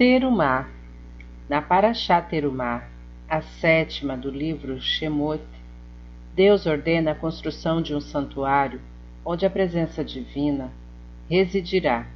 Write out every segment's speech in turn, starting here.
Terumá. Na Paraxá Terumá, a sétima do livro Shemot, Deus ordena a construção de um santuário onde a presença divina residirá.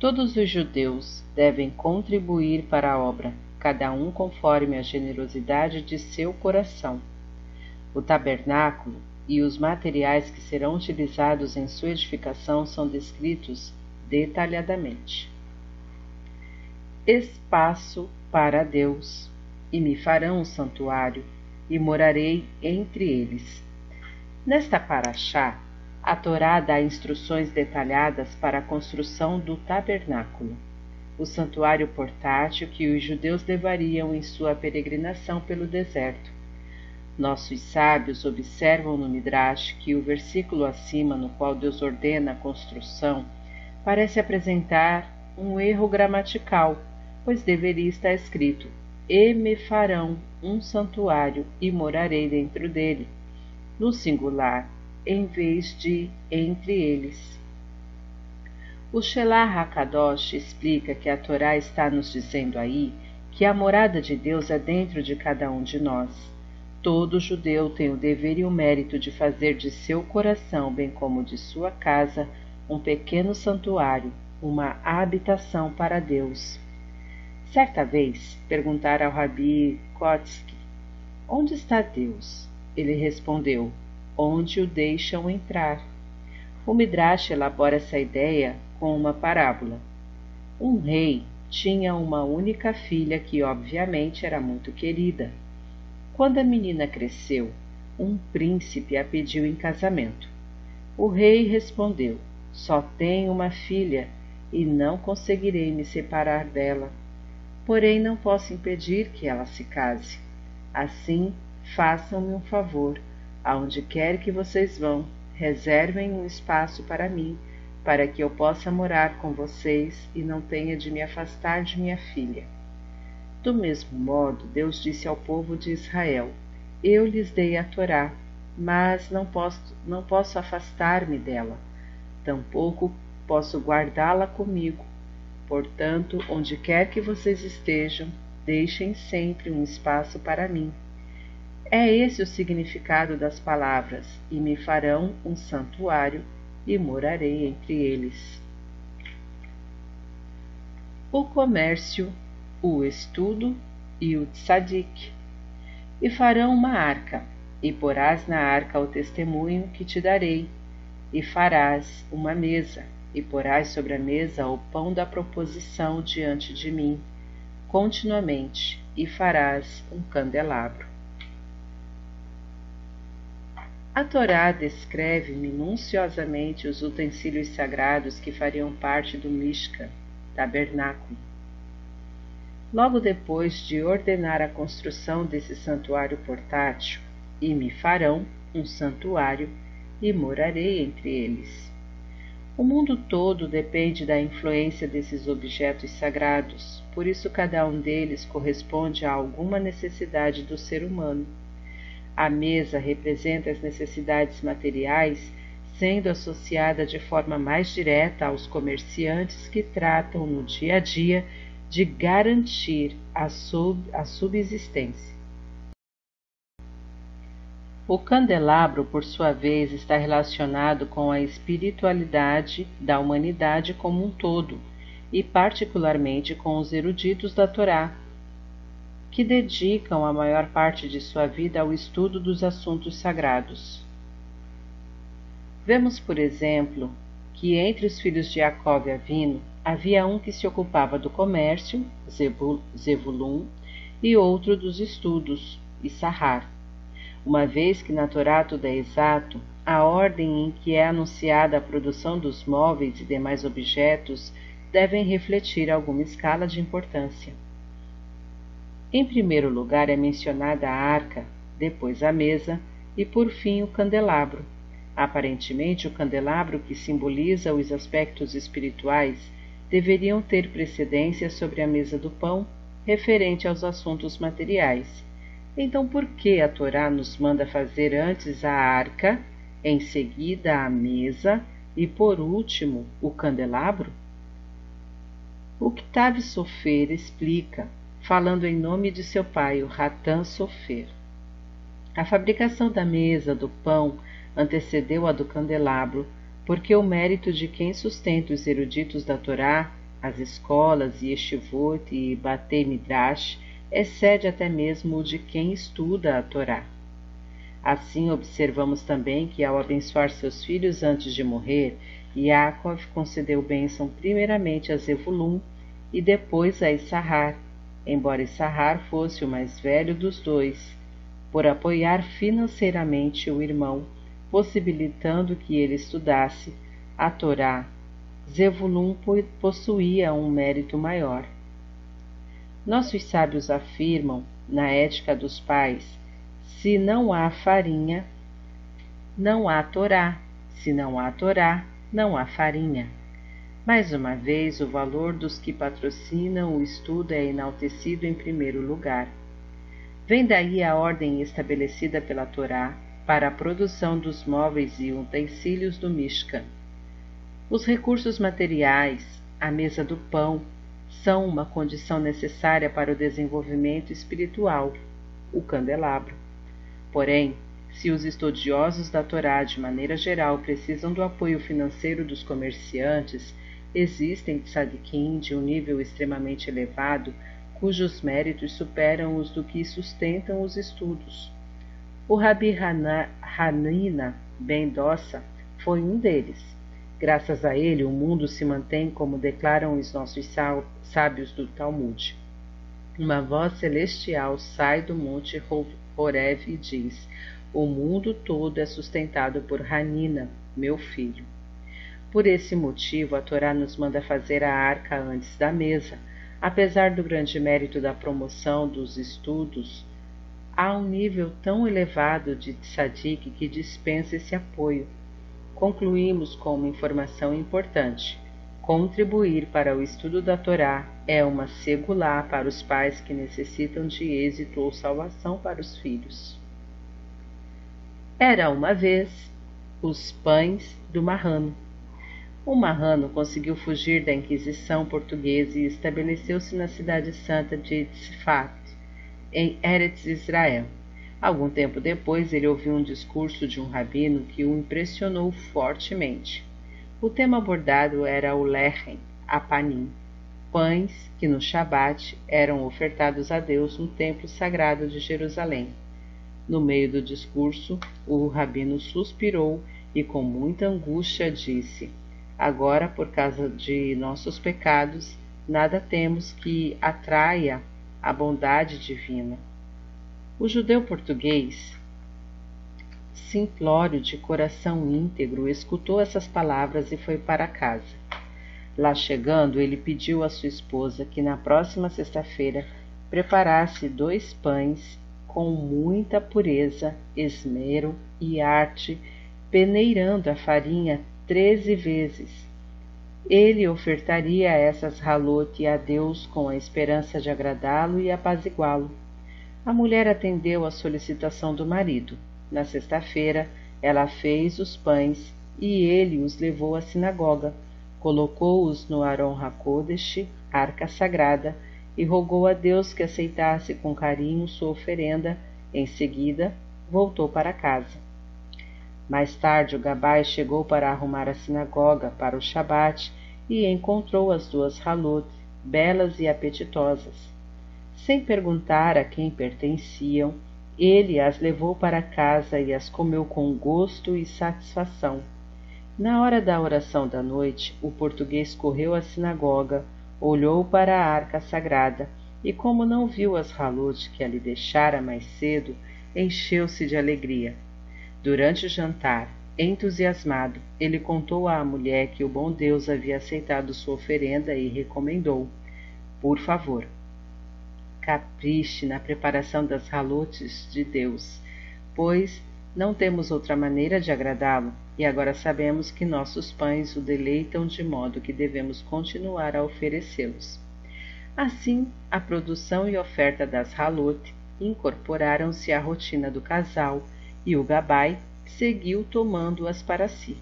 Todos os judeus devem contribuir para a obra, cada um conforme a generosidade de seu coração. O tabernáculo e os materiais que serão utilizados em sua edificação são descritos detalhadamente. Espaço para Deus, e me farão um santuário, e morarei entre eles. Nesta paraxá, a Torá dá instruções detalhadas para a construção do tabernáculo, o santuário portátil que os judeus levariam em sua peregrinação pelo deserto. Nossos sábios observam no Midrash que o versículo acima, no qual Deus ordena a construção, parece apresentar um erro gramatical, pois deveria estar escrito: E me farão um santuário e morarei dentro dele, no singular, em vez de entre eles. O Shelah HaKadosh explica que a Torá está nos dizendo aí que a morada de Deus é dentro de cada um de nós. Todo judeu tem o dever e o mérito de fazer de seu coração, bem como de sua casa, um pequeno santuário, uma habitação para Deus. Certa vez, perguntaram ao Rabi Kotsky, onde está Deus? Ele respondeu, onde o deixam entrar. O Midrash elabora essa ideia com uma parábola. Um rei tinha uma única filha que, obviamente, era muito querida. Quando a menina cresceu, um príncipe a pediu em casamento. O rei respondeu: Só tenho uma filha e não conseguirei me separar dela. Porém, não posso impedir que ela se case. Assim, façam-me um favor Aonde quer que vocês vão, reservem um espaço para mim, para que eu possa morar com vocês e não tenha de me afastar de minha filha. Do mesmo modo, Deus disse ao povo de Israel: Eu lhes dei a Torá, mas não posso, não posso afastar-me dela, tampouco posso guardá-la comigo. Portanto, onde quer que vocês estejam, deixem sempre um espaço para mim é esse o significado das palavras: e me farão um santuário e morarei entre eles. O comércio, o estudo e o tzadik. E farão uma arca, e porás na arca o testemunho que te darei, e farás uma mesa, e porás sobre a mesa o pão da proposição diante de mim, continuamente, e farás um candelabro. A Torá descreve minuciosamente os utensílios sagrados que fariam parte do Mishkan, tabernáculo. Logo depois de ordenar a construção desse santuário portátil, e me farão um santuário e morarei entre eles. O mundo todo depende da influência desses objetos sagrados, por isso cada um deles corresponde a alguma necessidade do ser humano. A mesa representa as necessidades materiais, sendo associada de forma mais direta aos comerciantes que tratam no dia a dia de garantir a, sub, a subsistência. O candelabro, por sua vez, está relacionado com a espiritualidade da humanidade como um todo, e particularmente com os eruditos da Torá, que dedicam a maior parte de sua vida ao estudo dos assuntos sagrados. Vemos, por exemplo, que entre os filhos de Jacob e Avino havia um que se ocupava do comércio, Zebulun, e outro dos estudos, Issahar, uma vez que na Torá tudo é exato, a ordem em que é anunciada a produção dos móveis e demais objetos devem refletir alguma escala de importância. Em primeiro lugar é mencionada a arca, depois a mesa e por fim o candelabro. Aparentemente, o candelabro, que simboliza os aspectos espirituais, deveriam ter precedência sobre a mesa do pão, referente aos assuntos materiais. Então, por que a Torá nos manda fazer antes a arca, em seguida a mesa e, por último, o candelabro? O Octave Sofer explica, falando em nome de seu pai, o Ratan Sofer. A fabricação da mesa do pão antecedeu a do candelabro, porque o mérito de quem sustenta os eruditos da Torá, as escolas, Yeshivot e Batei Midrash, excede até mesmo o de quem estuda a Torá. Assim, observamos também que, ao abençoar seus filhos antes de morrer, Yaakov concedeu bênção primeiramente a Zevulun e depois a Issahar, embora Issahar fosse o mais velho dos dois, por apoiar financeiramente o irmão possibilitando que ele estudasse a Torá, Zevulun possuía um mérito maior. Nossos sábios afirmam, na ética dos pais, se não há farinha, não há Torá, se não há Torá, não há farinha. Mais uma vez, o valor dos que patrocinam o estudo é enaltecido em primeiro lugar. Vem daí a ordem estabelecida pela Torá para a produção dos móveis e utensílios do Mishkan. Os recursos materiais, a mesa do pão, são uma condição necessária para o desenvolvimento espiritual, o candelabro. Porém, se os estudiosos da Torá de maneira geral precisam do apoio financeiro dos comerciantes, existem tzadikim de um nível extremamente elevado cujos méritos superam os do que sustentam os estudos. O Rabi Hanina ben Dossa foi um deles. Graças a ele, o mundo se mantém como declaram os nossos sábios do Talmud. Uma voz celestial sai do monte Horev e diz: O mundo todo é sustentado por Hanina, meu filho. Por esse motivo, a Torá nos manda fazer a arca antes da mesa. Apesar do grande mérito da promoção dos estudos, há um nível tão elevado de tzadik que dispensa esse apoio. Concluímos com uma informação importante. Contribuir para o estudo da Torá é uma segulá para os pais que necessitam de êxito ou salvação para os filhos. Era uma vez os pães do Marrano. O Marrano conseguiu fugir da Inquisição portuguesa e estabeleceu-se na cidade santa de Tzfat, em Eretz Israel. Algum tempo depois, ele ouviu um discurso de um rabino que o impressionou fortemente. O tema abordado era o lechem, a panim, pães que no Shabat eram ofertados a Deus no templo sagrado de Jerusalém. No meio do discurso, o rabino suspirou e com muita angústia disse: Agora, por causa de nossos pecados, nada temos que atraia a bondade divina. O judeu português, simplório de coração íntegro, escutou essas palavras e foi para casa. Lá chegando, ele pediu à sua esposa que na próxima sexta-feira preparasse dois pães com muita pureza, esmero e arte, peneirando a farinha treze vezes ele ofertaria essas ralote a Deus com a esperança de agradá-lo e apaziguá-lo. A mulher atendeu à solicitação do marido. Na sexta-feira, ela fez os pães e ele os levou à sinagoga, colocou-os no Aron HaKodesh, arca sagrada, e rogou a Deus que aceitasse com carinho sua oferenda. Em seguida, voltou para casa. Mais tarde, o Gabai chegou para arrumar a sinagoga para o Shabat e encontrou as duas Halot, belas e apetitosas. Sem perguntar a quem pertenciam, ele as levou para casa e as comeu com gosto e satisfação. Na hora da oração da noite, o português correu à sinagoga, olhou para a arca sagrada e, como não viu as Halot que ali deixara mais cedo, encheu-se de alegria. Durante o jantar, Entusiasmado, ele contou à mulher que o bom Deus havia aceitado sua oferenda e recomendou: Por favor, capriche na preparação das ralotes de Deus, pois não temos outra maneira de agradá-lo, e agora sabemos que nossos pães o deleitam de modo que devemos continuar a oferecê-los. Assim, a produção e oferta das halot incorporaram-se à rotina do casal, e o gabai seguiu tomando-as para si.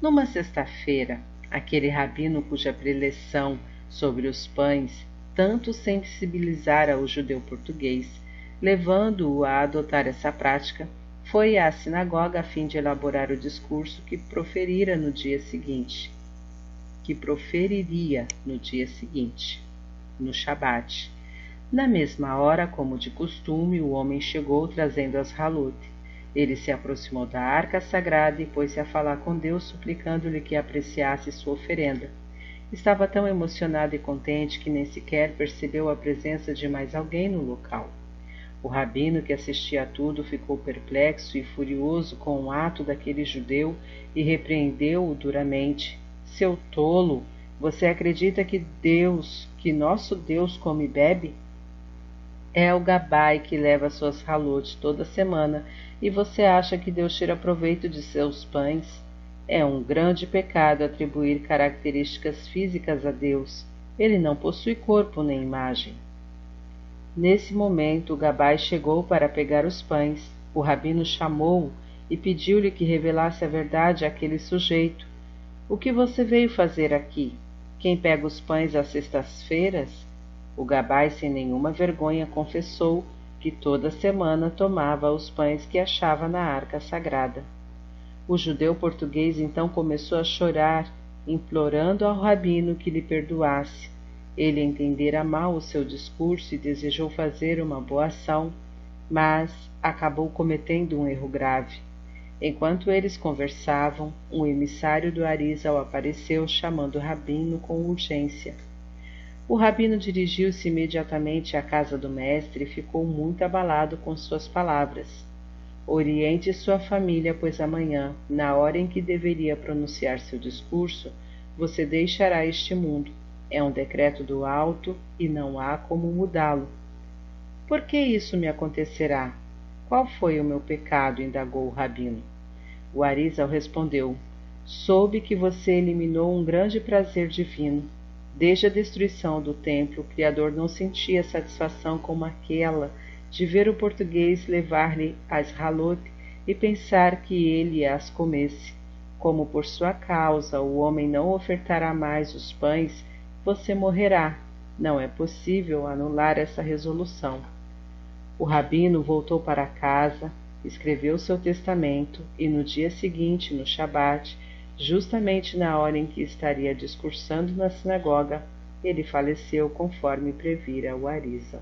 Numa sexta-feira, aquele rabino cuja preleção sobre os pães, tanto sensibilizara o judeu português, levando-o a adotar essa prática, foi à sinagoga a fim de elaborar o discurso que proferira no dia seguinte, que proferiria no dia seguinte, no Shabat. Na mesma hora, como de costume, o homem chegou trazendo as halute. Ele se aproximou da arca sagrada e pôs-se a falar com Deus, suplicando-lhe que apreciasse sua oferenda. Estava tão emocionado e contente que nem sequer percebeu a presença de mais alguém no local. O rabino, que assistia a tudo, ficou perplexo e furioso com o ato daquele judeu e repreendeu-o duramente. Seu tolo, você acredita que Deus, que nosso Deus come e bebe? É o gabai que leva suas halotes toda semana e você acha que Deus tira proveito de seus pães? É um grande pecado atribuir características físicas a Deus. Ele não possui corpo nem imagem. Nesse momento, gabai chegou para pegar os pães. O rabino chamou-o e pediu-lhe que revelasse a verdade àquele sujeito. O que você veio fazer aqui? Quem pega os pães às sextas-feiras? O gabai, sem nenhuma vergonha, confessou que toda semana tomava os pães que achava na arca sagrada. O judeu português então começou a chorar, implorando ao rabino que lhe perdoasse. Ele entendera mal o seu discurso e desejou fazer uma boa ação, mas acabou cometendo um erro grave. Enquanto eles conversavam, um emissário do Arizal apareceu chamando o rabino com urgência. O rabino dirigiu-se imediatamente à casa do mestre e ficou muito abalado com suas palavras. Oriente sua família, pois amanhã, na hora em que deveria pronunciar seu discurso, você deixará este mundo. É um decreto do alto e não há como mudá-lo. Por que isso me acontecerá? Qual foi o meu pecado? indagou o rabino. O Arizal respondeu: Soube que você eliminou um grande prazer divino. Desde a destruição do templo, o Criador não sentia satisfação como aquela de ver o português levar-lhe as halot e pensar que ele as comesse. Como por sua causa o homem não ofertará mais os pães, você morrerá. Não é possível anular essa resolução. O rabino voltou para casa, escreveu seu testamento e no dia seguinte, no Shabat, justamente na hora em que estaria discursando na sinagoga, ele faleceu conforme previra o Arisa.